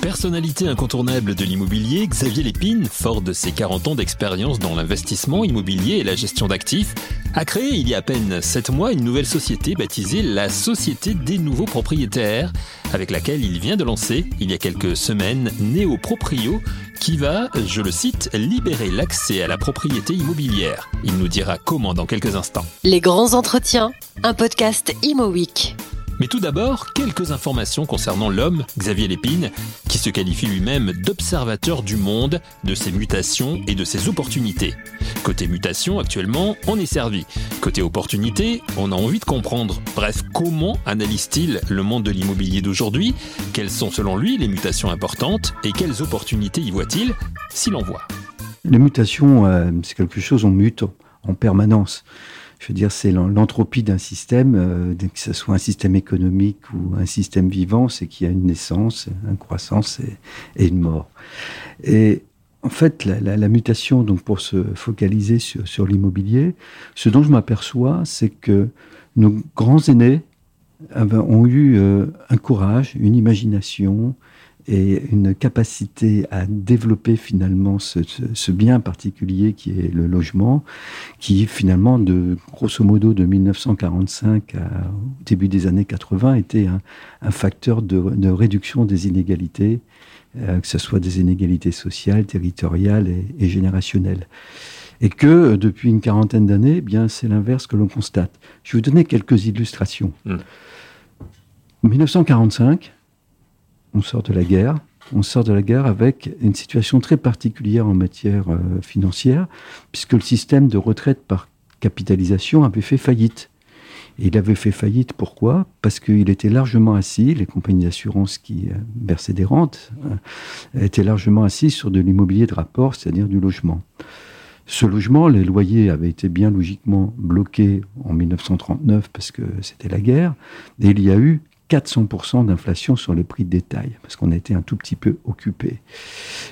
Personnalité incontournable de l'immobilier, Xavier Lépine, fort de ses 40 ans d'expérience dans l'investissement immobilier et la gestion d'actifs, a créé il y a à peine 7 mois une nouvelle société baptisée la Société des nouveaux propriétaires, avec laquelle il vient de lancer, il y a quelques semaines, Néo Proprio, qui va, je le cite, libérer l'accès à la propriété immobilière. Il nous dira comment dans quelques instants. Les grands entretiens, un podcast Imo Week. Mais tout d'abord, quelques informations concernant l'homme, Xavier Lépine, qui se qualifie lui-même d'observateur du monde, de ses mutations et de ses opportunités. Côté mutation, actuellement, on est servi. Côté opportunité, on a envie de comprendre. Bref, comment analyse-t-il le monde de l'immobilier d'aujourd'hui? Quelles sont selon lui les mutations importantes Et quelles opportunités y voit-il? S'il en voit. Les mutations, euh, c'est quelque chose, on mute en permanence je veux dire, c'est l'entropie d'un système, euh, que ce soit un système économique ou un système vivant, c'est qu'il y a une naissance, une croissance et, une mort. Et en fait, la, mutation, donc pour se focaliser sur, l'immobilier, ce dont je m'aperçois, c'est que nos grands aînés ont eu euh, un courage, une imagination, et une capacité à développer finalement ce, bien particulier qui est le logement, qui finalement, de grosso modo de 1945 au début des années 80, était un, facteur de, réduction des inégalités, euh, que ce soit des inégalités sociales, territoriales et, générationnelles. Et que depuis une quarantaine d'années, eh bien c'est l'inverse que l'on constate. Je vais vous donner quelques illustrations. Mmh. En 1945, on sort de la guerre. On sort de la guerre avec une situation très particulière en matière euh, financière, puisque le système de retraite par capitalisation avait fait faillite. Et il avait fait faillite pourquoi? Parce qu'il était largement assis, les compagnies d'assurance qui euh, versaient des rentes euh, étaient largement assis sur de l'immobilier de rapport, c'est-à-dire du logement. Ce logement, les loyers avaient été bien logiquement bloqués en 1939 parce que c'était la guerre, et il y a eu 400% d'inflation sur les prix de détail, parce qu'on a été un tout petit peu occupé.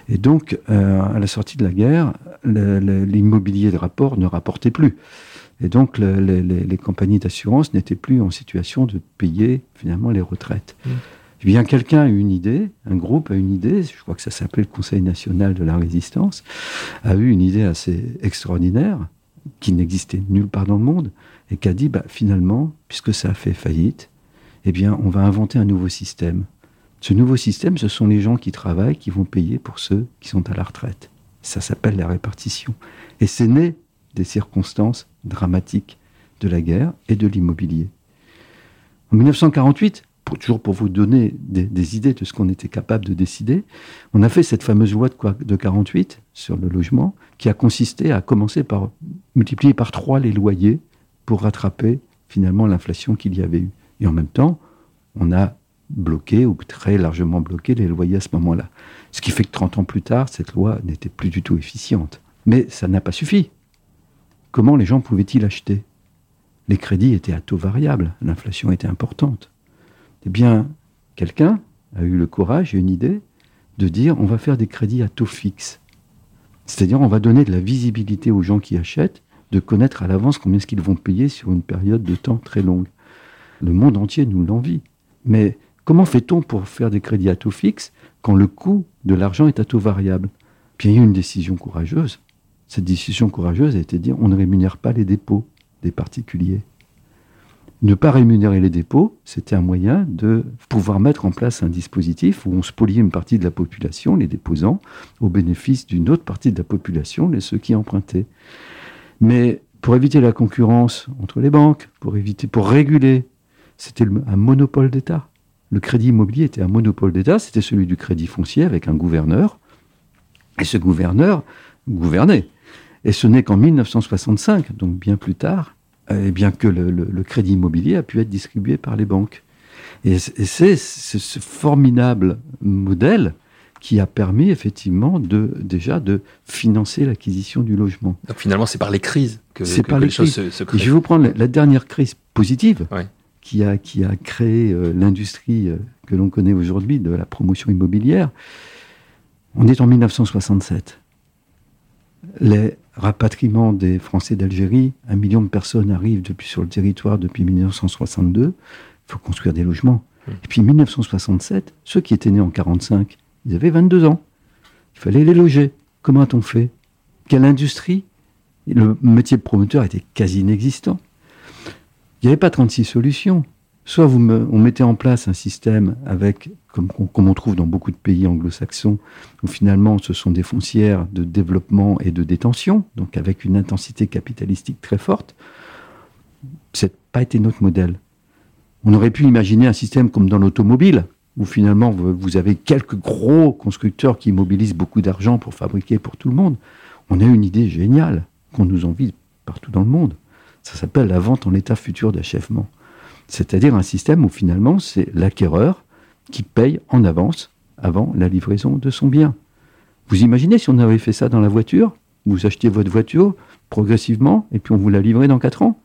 Et donc, euh, à la sortie de la guerre, l'immobilier de rapport ne rapportait plus. Et donc, les compagnies d'assurance n'étaient plus en situation de payer finalement les retraites. Mmh. Eh bien, quelqu'un a eu une idée, un groupe a eu une idée, je crois que ça s'appelait le Conseil national de la résistance, a eu une idée assez extraordinaire, qui n'existait nulle part dans le monde, et qui a dit, bah, finalement, puisque ça a fait faillite, eh bien, on va inventer un nouveau système. Ce nouveau système, ce sont les gens qui travaillent qui vont payer pour ceux qui sont à la retraite. Ça s'appelle la répartition. Et c'est né des circonstances dramatiques de la guerre et de l'immobilier. En 1948, pour, toujours pour vous donner des, idées de ce qu'on était capable de décider, on a fait cette fameuse loi de, de 48 sur le logement qui a consisté à commencer par multiplier par trois les loyers pour rattraper finalement l'inflation qu'il y avait eu. Et en même temps, on a bloqué ou très largement bloqué les loyers à ce moment-là. Ce qui fait que 30 ans plus tard, cette loi n'était plus du tout efficiente. Mais ça n'a pas suffi. Comment les gens pouvaient-ils acheter? Les crédits étaient à taux variable, l'inflation était importante. Eh bien, quelqu'un a eu le courage et une idée de dire on va faire des crédits à taux fixe. C'est-à-dire on va donner de la visibilité aux gens qui achètent, de connaître à l'avance combien ce qu'ils vont payer sur une période de temps très longue. Le monde entier nous l'envie. Mais comment fait-on pour faire des crédits à taux fixe quand le coût de l'argent est à taux variable? Puis il y a eu une décision courageuse. Cette décision courageuse a été de dire on ne rémunère pas les dépôts des particuliers. Ne pas rémunérer les dépôts, c'était un moyen de pouvoir mettre en place un dispositif où on spoliait une partie de la population, les déposants, au bénéfice d'une autre partie de la population, les ceux qui empruntaient. Mais pour éviter la concurrence entre les banques, pour éviter, pour réguler c'était un monopole d'État. Le crédit immobilier était un monopole d'État, c'était celui du crédit foncier avec un gouverneur. Et ce gouverneur gouvernait. Et ce n'est qu'en 1965, donc bien plus tard, eh bien que le, crédit immobilier a pu être distribué par les banques. Et, c'est ce formidable modèle qui a permis effectivement de déjà de financer l'acquisition du logement. Donc finalement, c'est par les crises que, les, choses se, créent. je vais vous prendre la, dernière crise positive qui a, qui a créé euh, l'industrie euh, que l'on connaît aujourd'hui de la promotion immobilière. On est en 1967. Les rapatriements des Français d'Algérie, un million de personnes arrivent depuis, sur le territoire depuis 1962. Il faut construire des logements. Et puis 1967, ceux qui étaient nés en 45, ils avaient 22 ans. Il fallait les loger. Comment a-t-on fait? Quelle industrie? Le métier de promoteur était quasi inexistant. Il n'y avait pas 36 solutions. Soit vous on mettait en place un système avec, comme, comme on trouve dans beaucoup de pays anglo-saxons, où finalement ce sont des foncières de développement et de détention, donc avec une intensité capitalistique très forte. Ça n'a pas été notre modèle. On aurait pu imaginer un système comme dans l'automobile, où finalement vous avez quelques gros constructeurs qui mobilisent beaucoup d'argent pour fabriquer pour tout le monde. On a une idée géniale qu'on nous envie partout dans le monde. Ça s'appelle la vente en état futur d'achèvement. C'est-à-dire un système où finalement c'est l'acquéreur qui paye en avance avant la livraison de son bien. Vous imaginez si on avait fait ça dans la voiture? Vous achetiez votre voiture progressivement et puis on vous la livrait dans 4 ans?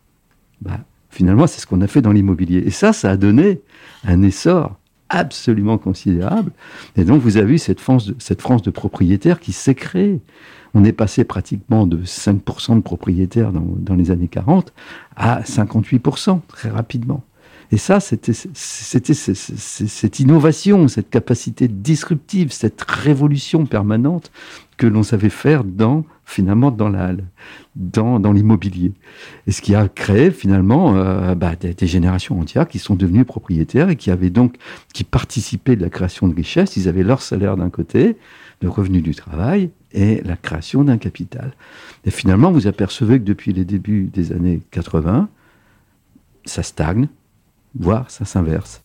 Bah, Finalement, c'est ce qu'on a fait dans l'immobilier. Et ça, ça a donné un essor absolument considérable. Et donc, vous avez vu cette France de, cette France de propriétaires qui s'est créée. On est passé pratiquement de 5% de propriétaires dans, dans, les années 40 à 58% très rapidement. Et ça, c'était cette innovation, cette capacité disruptive, cette révolution permanente que l'on savait faire dans finalement dans la dans, dans l'immobilier. Et ce qui a créé finalement euh, bah, des, générations entières qui sont devenues propriétaires et qui avaient donc qui participaient de la création de richesses. Ils avaient leur salaire d'un côté le revenu du travail et la création d'un capital. Et finalement vous apercevez que depuis les débuts des années 80 ça stagne voire ça s'inverse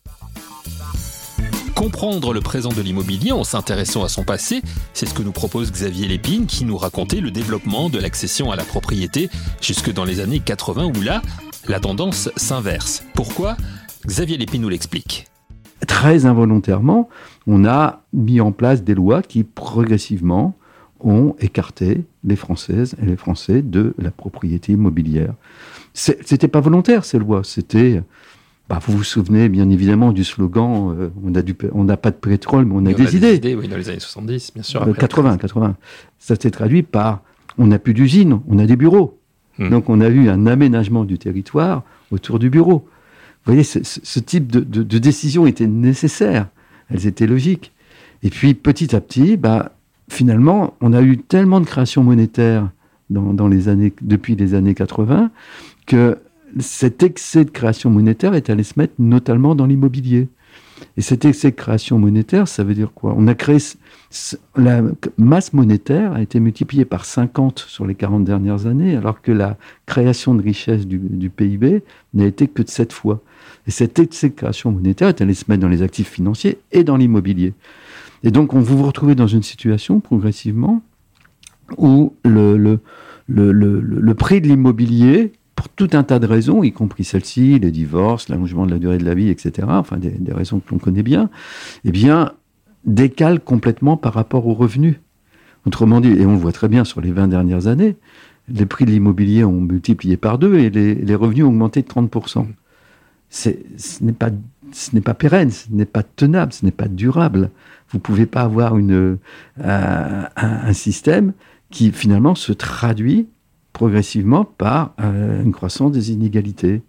Comprendre le présent de l'immobilier en s'intéressant à son passé, c'est ce que nous propose Xavier Lépine qui nous racontait le développement de l'accession à la propriété jusque dans les années 80 où là, la tendance s'inverse. Pourquoi? Xavier Lépine nous l'explique. Très involontairement, on a mis en place des lois qui progressivement ont écarté les Françaises et les Français de la propriété immobilière. C'était pas volontaire ces lois, c'était bah, vous vous souvenez bien évidemment du slogan euh, on a du on n'a pas de pétrole mais on a, des, a idées. des idées. Oui, dans les années 70, bien sûr. Euh, 80, 80. Ça s'est traduit par on n'a plus d'usines, on a des bureaux. Hmm. Donc on a eu un aménagement du territoire autour du bureau. Vous voyez, ce, ce type de, de, de décision était nécessaire, elles étaient logiques. Et puis petit à petit, bah, finalement, on a eu tellement de création monétaire dans, dans les années, depuis les années 80 que cet excès de création monétaire est allé se mettre notamment dans l'immobilier. Et cet excès de création monétaire, ça veut dire quoi? On a créé la masse monétaire a été multipliée par 50 sur les 40 dernières années, alors que la création de richesse du, PIB n'a été que de 7 fois. Et cet excès de création monétaire est allé se mettre dans les actifs financiers et dans l'immobilier. Et donc, on vous vous retrouvez dans une situation progressivement où le prix de l'immobilier pour tout un tas de raisons, y compris celle-ci, les divorces, l'allongement de la durée de la vie, etc., enfin des, raisons que l'on connaît bien, eh bien, décale complètement par rapport aux revenus. Autrement dit, et on le voit très bien sur les 20 dernières années, les prix de l'immobilier ont multiplié par deux et les, revenus ont augmenté de 30%. ce n'est pas, ce n'est pas pérenne, ce n'est pas tenable, ce n'est pas durable. Vous ne pouvez pas avoir une, euh, un système qui finalement se traduit progressivement par euh, une croissance des inégalités,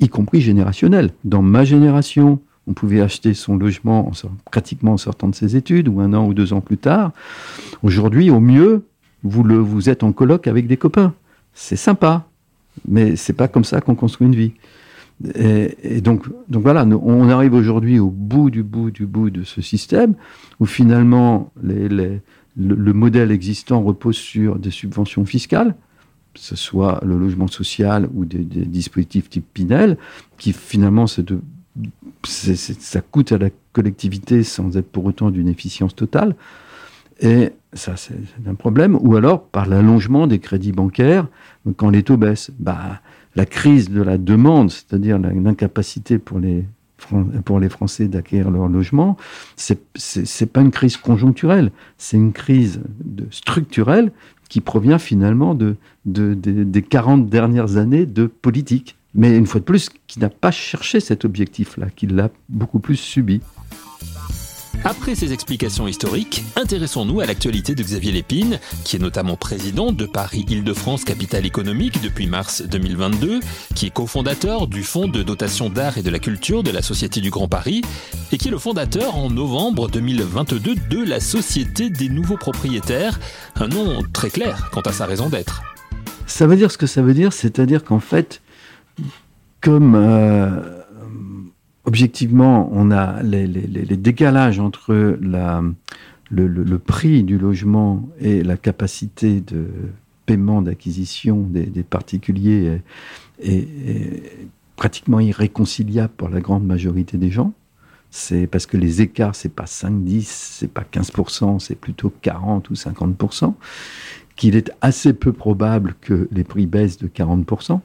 y compris générationnelles. Dans ma génération, on pouvait acheter son logement en, pratiquement en sortant de ses études ou un an ou deux ans plus tard. Aujourd'hui, au mieux, vous, vous êtes en colloque avec des copains. C'est sympa, mais c'est pas comme ça qu'on construit une vie. Et, donc, voilà, on arrive aujourd'hui au bout du bout du bout de ce système où finalement les, le, le, modèle existant repose sur des subventions fiscales, que ce soit le logement social ou des, dispositifs type Pinel, qui finalement ça coûte à la collectivité sans être pour autant d'une efficience totale. Et ça, c'est un problème. Ou alors par l'allongement des crédits bancaires quand les taux baissent. Bah, la crise de la demande, c'est-à-dire l'incapacité pour les pour les Français d'acquérir leur logement, c'est pas une crise conjoncturelle, c'est une crise de, structurelle qui provient finalement de, des 40 dernières années de politique. Mais une fois de plus, qui n'a pas cherché cet objectif-là, qui l'a beaucoup plus subi. Après ces explications historiques, intéressons-nous à l'actualité de Xavier Lépine, qui est notamment président de Paris Île-de-France Capitale Économique depuis mars 2022, qui est cofondateur du Fonds de dotation d'art et de la culture de la Société du Grand Paris, et qui est le fondateur en novembre 2022 de la Société des nouveaux propriétaires, un nom très clair quant à sa raison d'être. Ça veut dire ce que ça veut dire, c'est-à-dire qu'en fait, comme euh, objectivement, on a les, décalages entre le, prix du logement et la capacité de paiement d'acquisition des, particuliers est, pratiquement irréconciliable pour la grande majorité des gens. C'est parce que les écarts, c'est pas 5, 10, c'est pas 15%, c'est plutôt 40 ou 50%, qu'il est assez peu probable que les prix baissent de 40%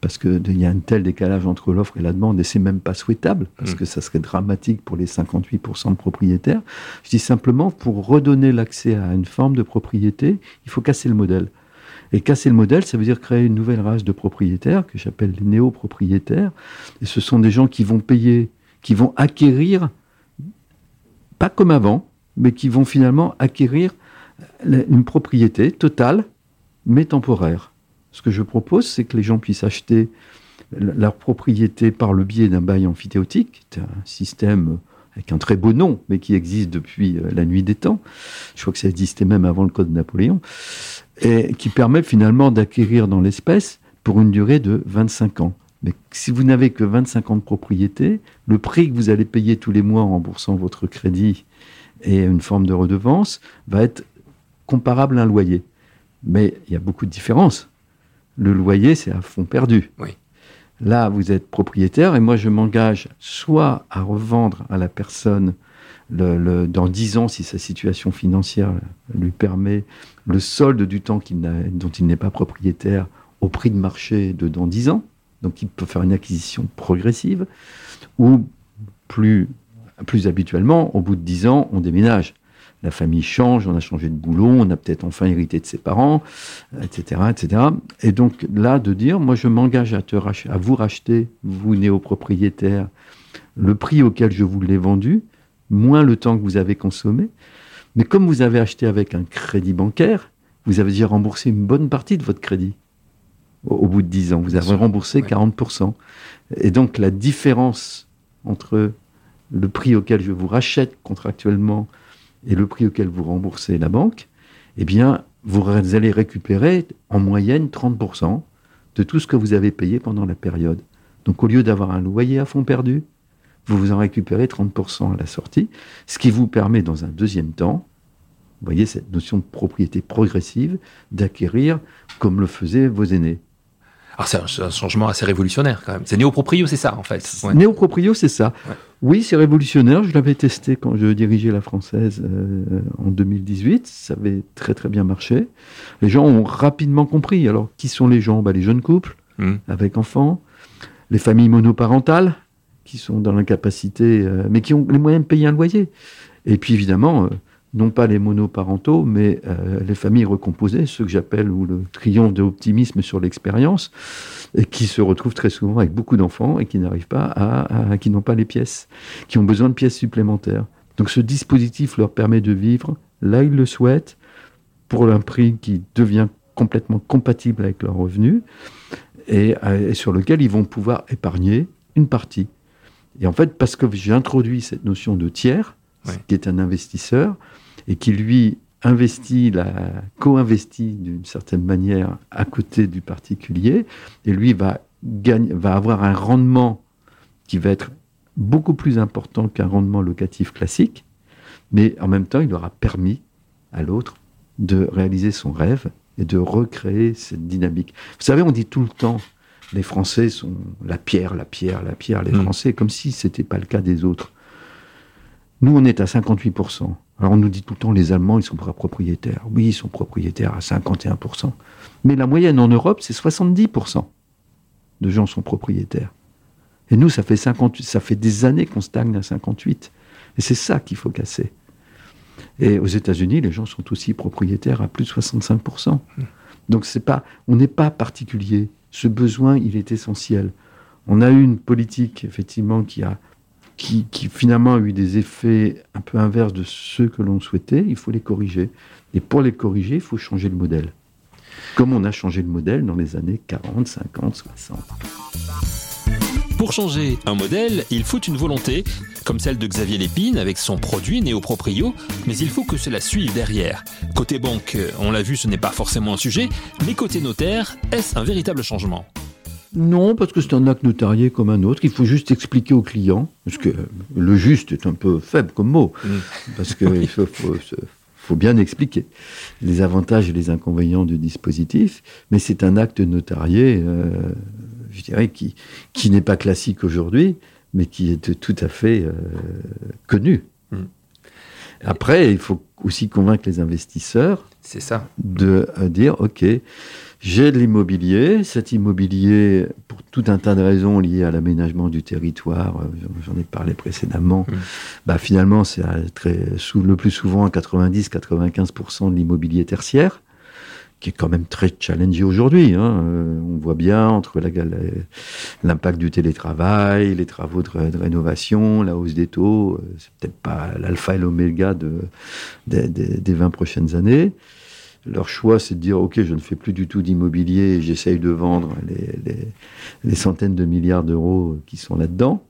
parce qu'il y a un tel décalage entre l'offre et la demande, et c'est même pas souhaitable, parce mm. que ça serait dramatique pour les 58% de propriétaires. Je dis simplement, pour redonner l'accès à une forme de propriété, il faut casser le modèle. Et casser le modèle, ça veut dire créer une nouvelle race de propriétaires, que j'appelle les néo-propriétaires, et ce sont des gens qui vont payer, qui vont acquérir, pas comme avant, mais qui vont finalement acquérir une propriété totale, mais temporaire. Ce que je propose, c'est que les gens puissent acheter leur propriété par le biais d'un bail amphithéotique, un système avec un très beau nom, mais qui existe depuis euh, la nuit des temps. Je crois que ça existait même avant le Code de Napoléon, et qui permet finalement d'acquérir dans l'espèce pour une durée de 25 ans. Mais si vous n'avez que 25 ans de propriété, le prix que vous allez payer tous les mois en remboursant votre crédit et une forme de redevance va être comparable à un loyer. Mais il y a beaucoup de différences le loyer, c'est à fond perdu. Là, vous êtes propriétaire et moi, je m'engage soit à revendre à la personne le, dans 10 ans, si sa situation financière lui permet, le solde du temps dont il n'est pas propriétaire au prix de marché de dans 10 ans. Donc, il peut faire une acquisition progressive. Ou plus, plus habituellement, au bout de 10 ans, on déménage la famille change, on a changé de boulot, on a peut-être enfin hérité de ses parents, etc., etc. Et donc là, de dire, moi je m'engage à, te à vous racheter, vous néopropriétaire, le prix auquel je vous l'ai vendu, moins le temps que vous avez consommé. Mais comme vous avez acheté avec un crédit bancaire, vous avez déjà remboursé une bonne partie de votre crédit au, bout de 10 ans. Vous avez remboursé 40%. Et donc la différence entre le prix auquel je vous rachète contractuellement et le prix auquel vous remboursez la banque, eh bien, vous allez récupérer en moyenne 30% de tout ce que vous avez payé pendant la période. Donc, au lieu d'avoir un loyer à fond perdu, vous vous en récupérez 30% à la sortie, ce qui vous permet, dans un deuxième temps, vous voyez cette notion de propriété progressive, d'acquérir comme le faisaient vos aînés. Alors c'est un, changement assez révolutionnaire quand même. C'est néo-proprio, c'est ça en fait. Ouais. Néo-proprio, c'est ça. Oui, c'est révolutionnaire. Je l'avais testé quand je dirigeais la française euh, en 2018. Ça avait très très bien marché. Les gens ont rapidement compris. Alors, qui sont les gens? Bah, Les jeunes couples hmm. avec enfants, les familles monoparentales qui sont dans l'incapacité, euh, mais qui ont les moyens de payer un loyer. Et puis évidemment, euh, non pas les monoparentaux, mais euh, les familles recomposées, ceux que j'appelle le triomphe de l'optimisme sur l'expérience, qui se retrouvent très souvent avec beaucoup d'enfants et qui n'arrivent pas à, qui n'ont pas les pièces, qui ont besoin de pièces supplémentaires. Donc ce dispositif leur permet de vivre là ils le souhaitent, pour un prix qui devient complètement compatible avec leurs revenus et, et sur lequel ils vont pouvoir épargner une partie. Et en fait, parce que j'ai introduit cette notion de tiers, qui est un investisseur, et qui lui investit, la, co-investit d'une certaine manière à côté du particulier, et lui va, gagne, va avoir un rendement qui va être beaucoup plus important qu'un rendement locatif classique, mais en même temps, il aura permis à l'autre de réaliser son rêve et de recréer cette dynamique. Vous savez, on dit tout le temps, les Français sont la pierre, la pierre, la pierre, les mmh. Français, comme si ce n'était pas le cas des autres. Nous, on est à 58%. Alors on nous dit tout le temps, les Allemands, ils sont propriétaires. Oui, ils sont propriétaires à 51%. Mais la moyenne en Europe, c'est 70% de gens sont propriétaires. Et nous, ça fait, 58, ça fait des années qu'on stagne à 58. Et c'est ça qu'il faut casser. Et aux États-Unis, les gens sont aussi propriétaires à plus de 65%. Donc c'est pas, on n'est pas particulier. Ce besoin, il est essentiel. On a eu une politique, effectivement, qui a qui, finalement a eu des effets un peu inverses de ceux que l'on souhaitait, il faut les corriger. Et pour les corriger, il faut changer le modèle. Comme on a changé le modèle dans les années 40, 50, 60. Pour changer un modèle, il faut une volonté, comme celle de Xavier Lépine avec son produit Néoproprio, mais il faut que cela suive derrière. Côté banque, on l'a vu, ce n'est pas forcément un sujet, mais côté notaire, est-ce un véritable changement? Non, parce que c'est un acte notarié comme un autre. Il faut juste expliquer au client, parce que le juste est un peu faible comme mot, mm. parce qu'il faut, faut, bien expliquer les avantages et les inconvénients du dispositif, mais c'est un acte notarié euh, je dirais, qui, qui n'est pas classique aujourd'hui, mais qui est tout à fait euh, connu. Hmm. Après, il faut aussi convaincre les investisseurs. C'est ça. De euh, dire, OK, j'ai de l'immobilier. Cet immobilier, pour tout un tas de raisons liées à l'aménagement du territoire, euh, j'en ai parlé précédemment, hmm. bah, finalement, c'est très, le plus souvent à 90-95% de l'immobilier tertiaire qui est quand même très challengé aujourd'hui. Hein. Euh, on voit bien entre l'impact du télétravail, les travaux de, rénovation, la hausse des taux, euh, c'est peut-être pas l'alpha et l'oméga de, des 20 prochaines années. Leur choix, c'est de dire, OK, je ne fais plus du tout d'immobilier, j'essaye de vendre les, les, centaines de milliards d'euros qui sont là-dedans.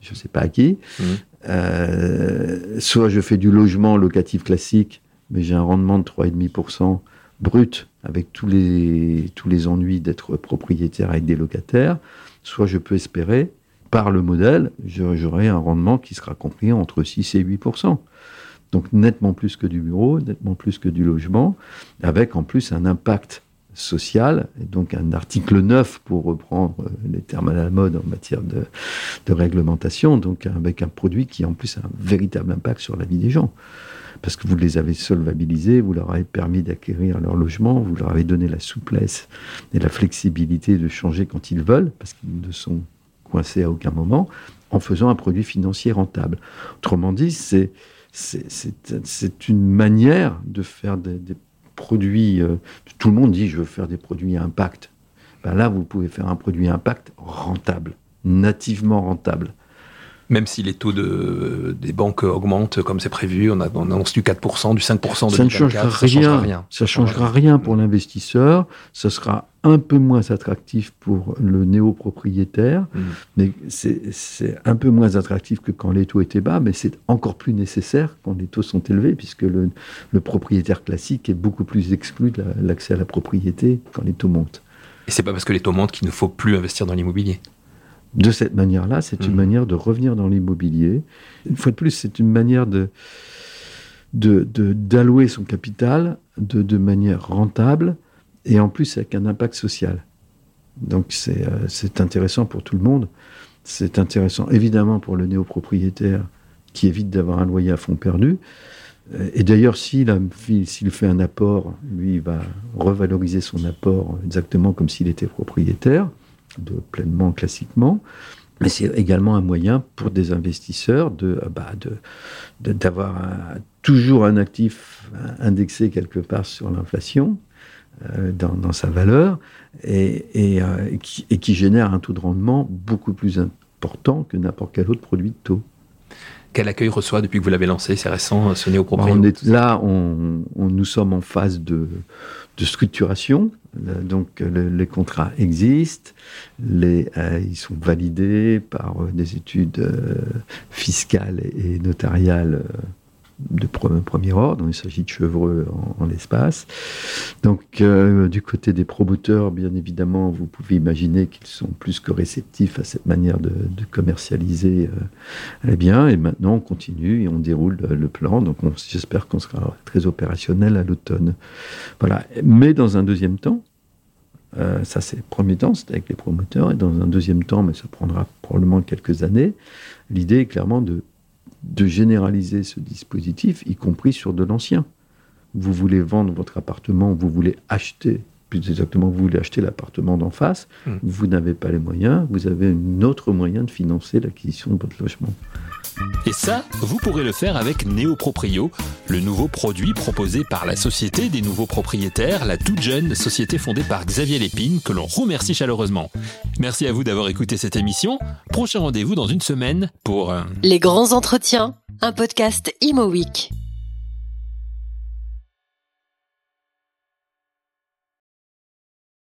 Je ne sais pas à qui. Mmh. Euh, soit je fais du logement locatif classique, mais j'ai un rendement de 3,5% brut avec tous les, ennuis d'être propriétaire avec des locataires, soit je peux espérer, par le modèle, j'aurai un rendement qui sera compris entre 6 et 8% Donc nettement plus que du bureau, nettement plus que du logement, avec en plus un impact social, et donc un article 9 pour reprendre les termes à la mode en matière de, de réglementation, donc avec un produit qui en plus a un véritable impact sur la vie des gens parce que vous les avez solvabilisés, vous leur avez permis d'acquérir leur logement, vous leur avez donné la souplesse et la flexibilité de changer quand ils veulent, parce qu'ils ne sont coincés à aucun moment, en faisant un produit financier rentable. Autrement dit, c'est c'est une manière de faire des, produits. Euh, tout le monde dit je veux faire des produits à impact. Ben là, vous pouvez faire un produit à impact rentable, nativement rentable même si les taux de, des banques augmentent comme c'est prévu, on, a, on annonce du 4%, du 5% de ça ne changera rien. changera rien. Ça changera rien pour l'investisseur. Ça sera un peu moins attractif pour le néo-propriétaire, mm. mais c'est un peu moins attractif que quand les taux étaient bas, mais c'est encore plus nécessaire quand les taux sont élevés, puisque le, le propriétaire classique est beaucoup plus exclu de l'accès à la propriété quand les taux montent. Et c'est pas parce que les taux montent qu'il ne faut plus investir dans l'immobilier de cette manière-là, c'est une mmh. manière de revenir dans l'immobilier. Une fois de plus, c'est une manière de d'allouer son capital de, de, manière rentable et en plus avec un impact social. Donc c'est euh, intéressant pour tout le monde. C'est intéressant évidemment pour le néopropriétaire qui évite d'avoir un loyer à fond perdu. Et d'ailleurs, s'il fait un apport, lui, il va revaloriser son apport exactement comme s'il était propriétaire de pleinement classiquement. Mais c'est également un moyen pour des investisseurs de, euh, bah, d'avoir toujours un actif indexé quelque part sur l'inflation euh, dans, sa valeur et, euh, et, qui, et, qui, génère un taux de rendement beaucoup plus important que n'importe quel autre produit de taux. Quel accueil reçoit depuis que vous l'avez lancé? C'est récent, ce néo-propriétaire on est, Là, on, nous sommes en phase de, de structuration. Donc les contrats existent, euh, ils sont validés par euh, des études euh, fiscales et, notariales de premier ordre, il s'agit de chevreux en, l'espace. Donc, du côté des promoteurs, bien évidemment, vous pouvez imaginer qu'ils sont plus que réceptifs à cette manière de, commercialiser les biens. Et maintenant, on continue et on déroule le plan. Donc, j'espère qu'on sera très opérationnel à l'automne. Voilà. Mais dans un deuxième temps, euh, ça, c'est le premier temps, c'était avec les promoteurs. Et dans un deuxième temps, mais ça prendra probablement quelques années, l'idée est clairement de, de généraliser ce dispositif, y compris sur de l'ancien. Vous voulez vendre votre appartement, vous voulez acheter, plus exactement, vous voulez acheter l'appartement d'en face, hmm. vous n'avez pas les moyens, vous avez un autre moyen de financer l'acquisition de votre logement. Et ça, vous pourrez le faire avec Neoproprio, le nouveau produit proposé par la Société des nouveaux propriétaires, la toute jeune société fondée par Xavier Lépine, que l'on remercie chaleureusement. Merci à vous d'avoir écouté cette émission. Prochain rendez-vous dans une semaine pour... Les grands entretiens, un podcast Imo.